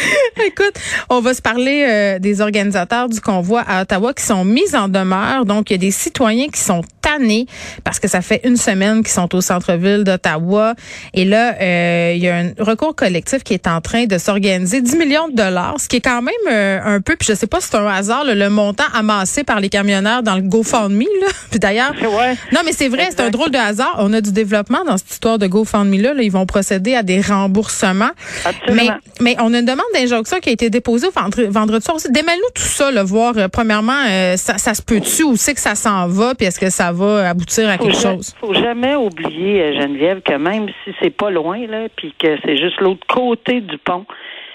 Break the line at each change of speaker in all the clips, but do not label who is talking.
Écoute, on va se parler euh, des organisateurs du convoi à Ottawa qui sont mis en demeure. Donc, il y a des citoyens qui sont tannés parce que ça fait une semaine qu'ils sont au centre-ville d'Ottawa. Et là, euh, il y a un recours collectif qui est en train de s'organiser. 10 millions de dollars, ce qui est quand même euh, un peu, puis je sais pas si c'est un hasard, là, le montant amassé par les camionneurs dans le GoFundMe. Là. Puis d'ailleurs,
Ouais.
non, mais c'est vrai, c'est un drôle de hasard. On a du développement dans cette histoire de GoFundMe-là. Là, ils vont procéder à des remboursements.
Absolument.
Mais, mais on a une demande d'injonction qui a été déposée vendre- vendredi soir aussi. Démêle-nous tout ça, là, voir, euh, premièrement, euh, ça, ça se peut-tu, où c'est que ça s'en va, puis est-ce que ça va aboutir à quelque
faut
chose?
faut jamais oublier, euh, Geneviève, que même si c'est pas loin, là, puis que c'est juste l'autre côté du pont,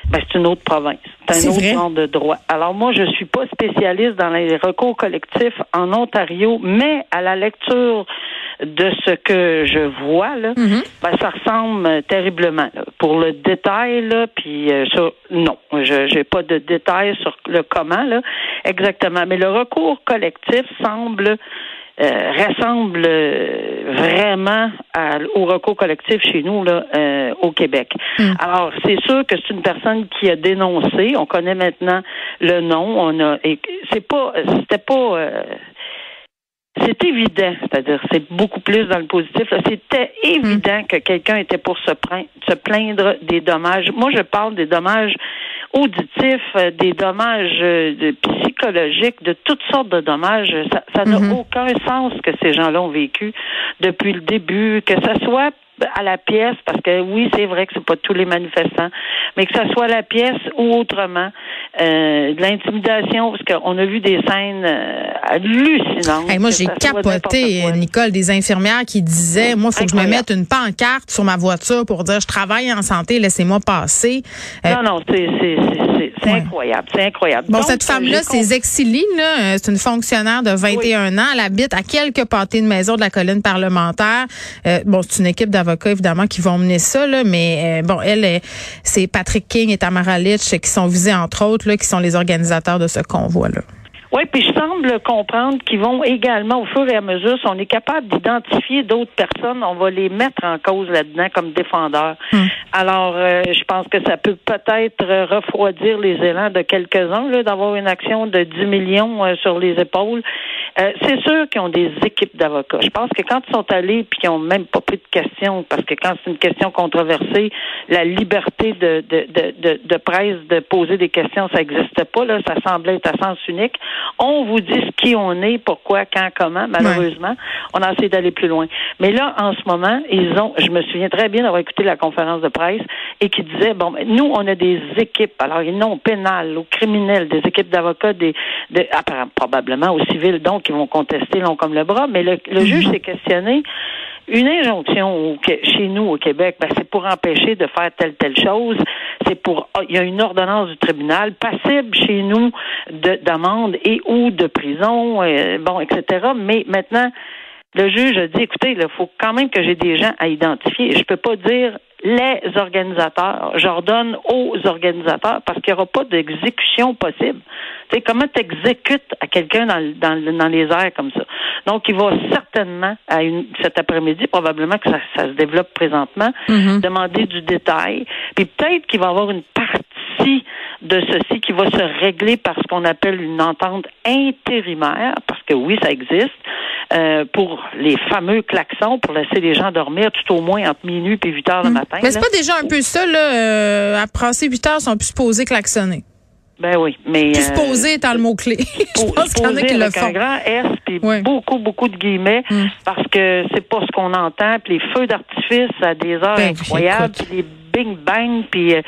ben, c'est une autre province. C'est un autre
vrai.
genre de droit. Alors moi, je suis pas spécialiste dans les recours collectifs en Ontario, mais à la lecture de ce que je vois, là,
Mhm.
ben, ça ressemble euh, terriblement. là. Pour le détail, là, puis euh, ça, non, je j'ai pas de détails sur le comment, là, exactement. Mais le recours collectif semble euh, ressemble euh, vraiment à- au recours collectif chez nous là euh, au Québec. Alors c'est sûr que c'est une personne qui a dénoncé. On connaît maintenant le nom. On a et c'est pas c'était pas euh, c'est évident, c'est-à-dire c'est beaucoup plus dans le positif. C'était évident que quelqu'un était pour se plaindre des dommages. Moi, je parle des dommages auditifs, euh, des dommages euh, de- psychologiques, de toutes sortes de dommages. Ça ça n'a
Mhm.
aucun sens que ces gens-là ont vécu depuis le début, que ça soit à la pièce, parce que oui, c'est vrai que c'est pas tous les manifestants, mais que ça soit à la pièce ou autrement, euh, de l'intimidation, parce qu'on a vu des scènes euh, hallucinantes.
Hey, moi, j'ai capoté. Nicole, des infirmières qui disaient, moi, il faut que je me mette une pancarte sur ma voiture pour dire, je travaille en santé, laissez-moi passer. Euh,
Non, non, c'est
Ouais.
incroyable, c'est incroyable.
Bon,
Donc,
cette femme-là, c'est Zexili, là. C'est une fonctionnaire de 21 ans. Elle habite à quelques pâtés de maison de la colline parlementaire. Euh, bon, c'est une équipe évidemment, qui vont mener ça, là. Mais, euh, bon, elle, euh, c'est Patrick King et Tamara Litch qui sont visés, entre autres, là, qui sont les organisateurs de ce convoi-là.
Oui, puis je semble comprendre qu'ils vont également, au fur et à mesure, si on est capable d'identifier d'autres personnes, on va les mettre en cause là-dedans comme défendeurs.
Hmm.
Alors, euh, je pense que ça peut peut-être refroidir les élans de quelques-uns, d'avoir une action de 10 millions euh, sur les épaules. Euh, c'est sûr qu'ils ont des équipes d'avocats. Je pense que quand ils sont allés puis qu'ils ont même pas pris de questions, parce que quand c'est une question controversée, la liberté de, de, de, de, de presse de poser des questions, ça n'existe pas. Là, ça semblait être à sens unique. On vous dit ce qui on est, pourquoi, quand, comment. Malheureusement, on a essayé d'aller plus loin. Mais là, en ce moment, ils ont. Je me souviens très bien d'avoir écouté la conférence de presse et qui disait bon, ben, nous, on a des équipes. Alors, ils n'ont pénal, au criminel, des équipes d'avocats, des, de, apparemment, probablement au civil, donc qui vont contester long comme le bras. Mais le, le juge s'est questionné. Une injonction au- chez nous au Québec, ben, c'est pour empêcher de faire telle telle chose. C'est pour ah, il y a une ordonnance du tribunal passible chez nous de d'amende et ou de prison, euh, bon, etc. Mais maintenant, le juge a dit écoutez, il faut quand même que j'ai des gens à identifier. Je peux pas dire les organisateurs. J'ordonne aux organisateurs parce qu'il n'y aura pas d'exécution possible. Tu sais, comment tu exécutes à quelqu'un dans, dans, dans les airs comme ça? Donc, il va certainement, à une, cet après-midi, probablement que ça, ça, se développe présentement,
Mhm.
demander du détail. Puis peut-être qu'il va y avoir une partie de ceci qui va se régler par ce qu'on appelle une entente intérimaire, parce que oui, ça existe, euh, pour les fameux klaxons, pour laisser les gens dormir tout au moins entre minuit et 8 heures le matin.
Mhm. Mais c'est pas déjà un peu ça, là, euh, à passer 8 heures, ils sont plus supposés klaxonner.
Ben oui, mais...
Plus
euh,
supposés étant le mot-clé. Je pense qu'il y en a
poser
qui le
avec un grand S puis beaucoup beaucoup de guillemets
Mm.
parce que c'est pas ce qu'on entend puis les feux d'artifice à des heures
Ben,
incroyables puis les bing bang puis euh,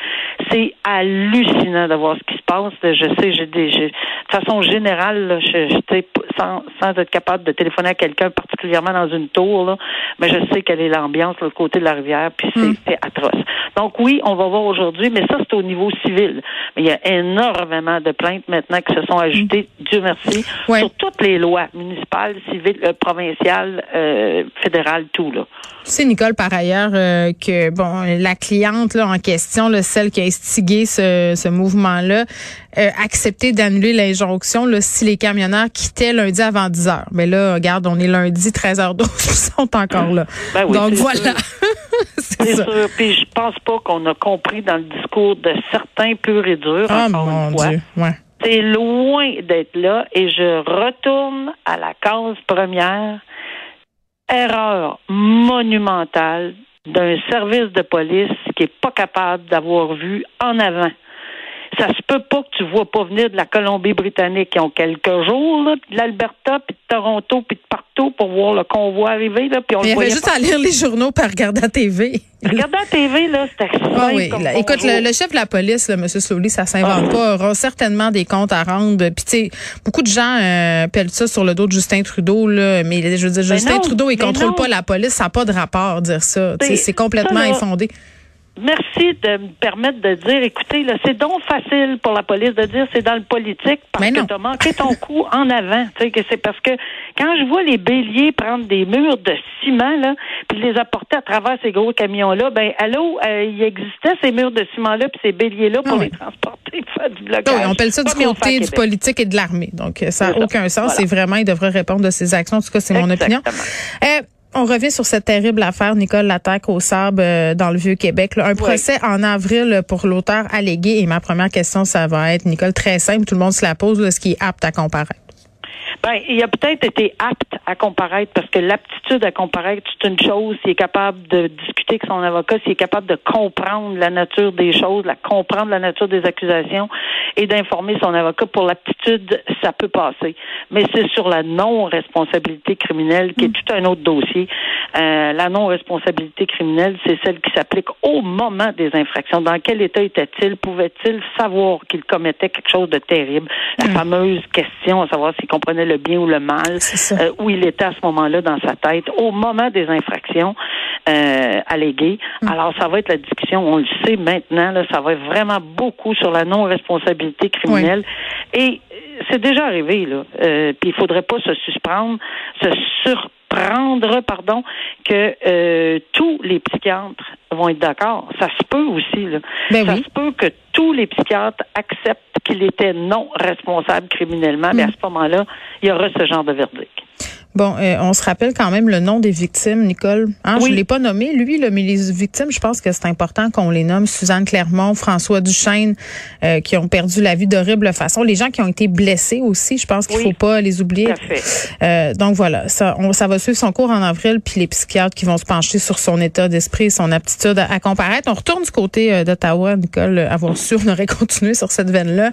c'est hallucinant de voir ce qui se passe je sais j'ai des de façon générale là, je, je sans, sans être capable de téléphoner à quelqu'un particulièrement dans une tour là mais je sais quelle est l'ambiance de l'autre côté de la rivière puis c'est
Mm.
c'est atroce donc oui on va voir aujourd'hui mais ça c'est au niveau civil mais il y a énormément de plaintes maintenant qui se sont ajoutées Dieu merci
Ouais.
sur toutes les lois municipales, civiles, euh, provinciales, euh, fédérales, tout là.
Tu sais, Nicole, par ailleurs, euh, que bon, la cliente là, en question, là, celle qui a instigé ce, ce mouvement-là, euh, accepté d'annuler l'injonction là, si les camionneurs quittaient lundi avant 10 heures. Mais là, regarde, on est lundi 13h12, ils sont encore là.
Ben oui,
Donc voilà. C'est
sûr. Puis je pense pas qu'on a compris dans le discours de certains purs et durs.
Ah
encore
mon
une fois.
Dieu. Ouais.
C'est loin d'être là et je retourne à la cause première. Erreur monumentale d'un service de police qui est pas capable d'avoir vu en avant. Ça se peut pas que tu vois pas venir de la Colombie-Britannique qui ont quelques jours, là, puis de l'Alberta, puis de Toronto, puis de partout pour voir le convoi arriver, là, puis on
Mais il y avait juste à lire les journaux par regarder la TV.
Regardez la TV, là, c'était
Ah oui,
comme
écoute, le, le chef de la police, là, M. Slowly, ça s'invente
Ah.
pas, aura certainement des comptes à rendre. Puis tu sais, beaucoup de gens euh, pèlent ça sur le dos de Justin Trudeau, là, mais je veux dire,
Mais
Justin
non,
Trudeau, il
mais
contrôle
non.
pas la police, ça n'a pas de rapport dire ça. Sais,
C'est-
C'est complètement
ça, là,
infondé.
Merci de me permettre de dire, écoutez, là, c'est donc facile pour la police de dire c'est dans le politique parce que tu as manqué ton coup en avant. Tu sais, que c'est parce que quand je vois les béliers prendre des murs de ciment, là, puis les apporter à travers ces gros camions-là, ben, allô, euh, il existait ces murs de ciment-là puis ces béliers-là pour
Ah oui.
les transporter, faire du blocage.
Ah oui, on appelle ça du côté du politique et de l'armée. Donc, euh, ça n'a
ça.
aucun sens.
Voilà.
C'est vraiment, il devrait répondre de ses actions. En tout cas, c'est mon opinion. Euh, on revient sur cette terrible affaire, Nicole, l'attaque au sable euh, dans le Vieux-Québec. là. Un procès en avril pour l'auteur allégué. Et ma première question, ça va être, Nicole, très simple, tout le monde se la pose, là, ce qui est apte à comparaître.
Ben, il a peut-être été apte à comparaître parce que l'aptitude à comparaître, c'est une chose. S'il est capable de discuter avec son avocat, s'il est capable de comprendre la nature des choses, la comprendre la nature des accusations et d'informer son avocat pour l'aptitude, ça peut passer. Mais c'est sur la non-responsabilité criminelle qui est tout un autre dossier. Euh, la non-responsabilité criminelle, c'est celle qui s'applique au moment des infractions. Dans quel état était-il? Pouvait-il savoir qu'il commettait quelque chose de terrible? La fameuse question à savoir s'il comprenait le bien ou le mal, euh, où il était à ce moment-là dans sa tête, au moment des infractions euh, alléguées. Alors, ça va être la discussion, on le sait maintenant, là, ça va être vraiment beaucoup sur la non-responsabilité criminelle. Et euh, c'est déjà arrivé, là. Euh, Puis il faudrait pas se suspendre, se surprendre, pardon, que euh, tous les psychiatres vont être d'accord. Ça se peut aussi, là.
Ben
ça
oui.
se peut que tous les psychiatres acceptent qu'il était non responsable criminellement, mais à ce moment-là, il y aura ce genre de verdict.
Bon, euh, on se rappelle quand même le nom des victimes, Nicole. Hein,
Oui.
Je l'ai pas nommé, lui, là, mais les victimes, je pense que c'est important qu'on les nomme. Suzanne Clermont, François Duchesne, euh, qui ont perdu la vie d'horrible façon. Les gens qui ont été blessés aussi, je pense qu'il
Oui.
faut pas les oublier.
Fait.
Euh, donc voilà, ça, on, ça va suivre son cours en avril, puis les psychiatres qui vont se pencher sur son état d'esprit et son aptitude à, à comparaître. On retourne du côté euh, d'Ottawa, Nicole, avoir su, on aurait continué sur cette veine-là.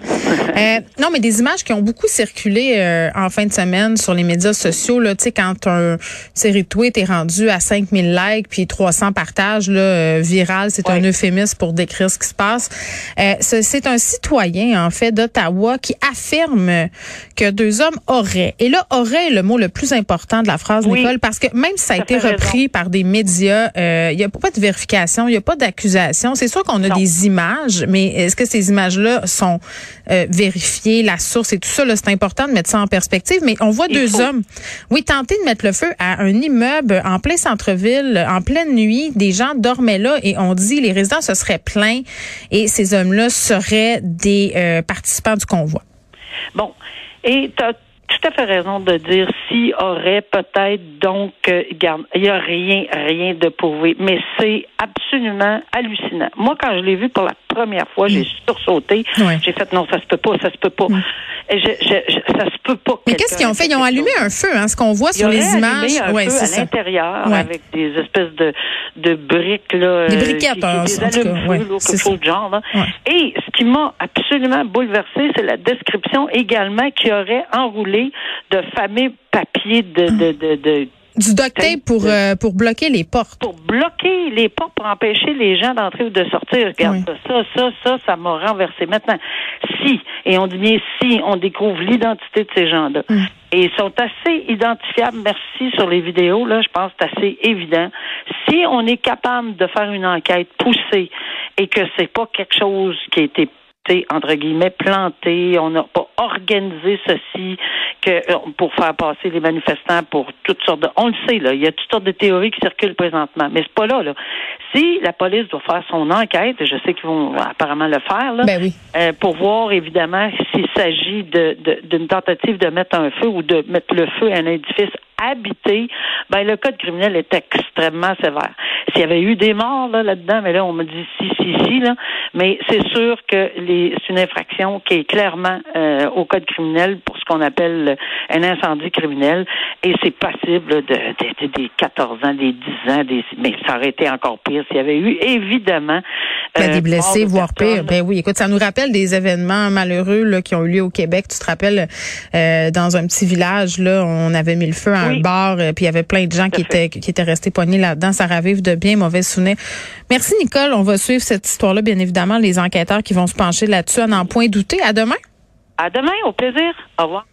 Euh, non, mais des images qui ont beaucoup circulé euh, en fin de semaine sur les médias sociaux, là, tu sais, quand un série de tweets est rendu à 5000 likes puis 300 partages, là, euh, viral, c'est un euphémisme pour décrire ce qui se passe. Euh, ce- c'est un citoyen, en fait, d'Ottawa qui affirme que deux hommes auraient, et là, aurait est le mot le plus important de la phrase,
Oui.
Nicole, parce que même si ça a été repris par des médias, euh, il n'y a pas de vérification, il n'y a pas d'accusation. C'est sûr qu'on a
Non.
des images, mais est-ce que ces images-là sont vérifiées, la source et tout ça, là, c'est important de mettre ça en perspective, mais on voit
Il
deux
faut.
hommes, oui, tenter de mettre le feu à un immeuble en plein centre-ville, en pleine nuit, des gens dormaient là et on dit les résidents se seraient plaints et ces hommes-là seraient des euh, participants du convoi.
Bon. Et tu as tout à fait raison de dire s'il aurait peut-être donc euh, garde, il n'y a rien, rien de prouvé, mais c'est absolument hallucinant. Moi, quand je l'ai vu pour la première fois, j'ai
Mm.
sursauté. J'ai fait non, ça se peut pas, ça se peut pas. Et je, je, je- ça se peut pas.
Mais qu'est-ce qu'ils ont fait? Ils ont allumé un feu, hein, ce qu'on voit
Ils
sur les images.
un
Ouais,
feu à l'intérieur
Ouais.
avec des espèces de, de briques là,
Des
euh,
briquettes, en-
des
en tout cas,
allumes-feu,
ouais,
là,
c'est
quelque chose de genre. là. Et ce qui m'a absolument bouleversé, c'est la description également qui aurait enroulé de fameux papiers de, de, de, de
Du duct tape pour, euh, pour bloquer les portes.
pour bloquer les portes, pour empêcher les gens d'entrer ou de sortir. Regarde
Oui.
ça, ça, ça, ça, ça m'a renversé. Maintenant, si, et on dit bien si, on découvre l'identité de ces gens-là,
Mm.
et ils sont assez identifiables, merci, sur les vidéos, là, je pense que c'est assez évident. Si on est capable de faire une enquête poussée et que c'est pas quelque chose qui a été entre guillemets, planté, on n'a pas organisé ceci que euh, pour faire passer les manifestants pour toutes sortes de. On le sait, là, il y a toutes sortes de théories qui circulent présentement, mais c'est pas là, là. Si la police doit faire son enquête, et je sais qu'ils vont apparemment le faire, là,
Ben oui.
euh, pour voir évidemment s'il s'agit de, de- d'une tentative de mettre un feu ou de mettre le feu à un édifice habité, ben le code criminel est extrêmement sévère. S'il y avait eu des morts là, là-dedans, mais là on me dit si, si, si, là, mais c'est sûr que les, c'est une infraction qui est clairement euh, au code criminel pour ce qu'on appelle un incendie criminel. Et c'est passible là, de, de- de- des 14 ans, des 10 ans, des, mais ça aurait été encore pire s'il y avait eu évidemment
Ben,
euh,
des blessés,
de
voire pire. Ben oui, écoute, ça nous rappelle des événements malheureux là, qui ont eu lieu au Québec. Tu te rappelles, euh, dans un petit village, là, on avait mis le feu à un bar, euh, puis il y avait plein de gens qui étaient qui étaient restés poignés là-dedans. Ça ravive de bien mauvais souvenirs. Merci Nicole. On va suivre cette histoire-là, bien évidemment, les enquêteurs qui vont se pencher là-dessus à n'en point douter. À demain.
À demain, au plaisir. Au revoir.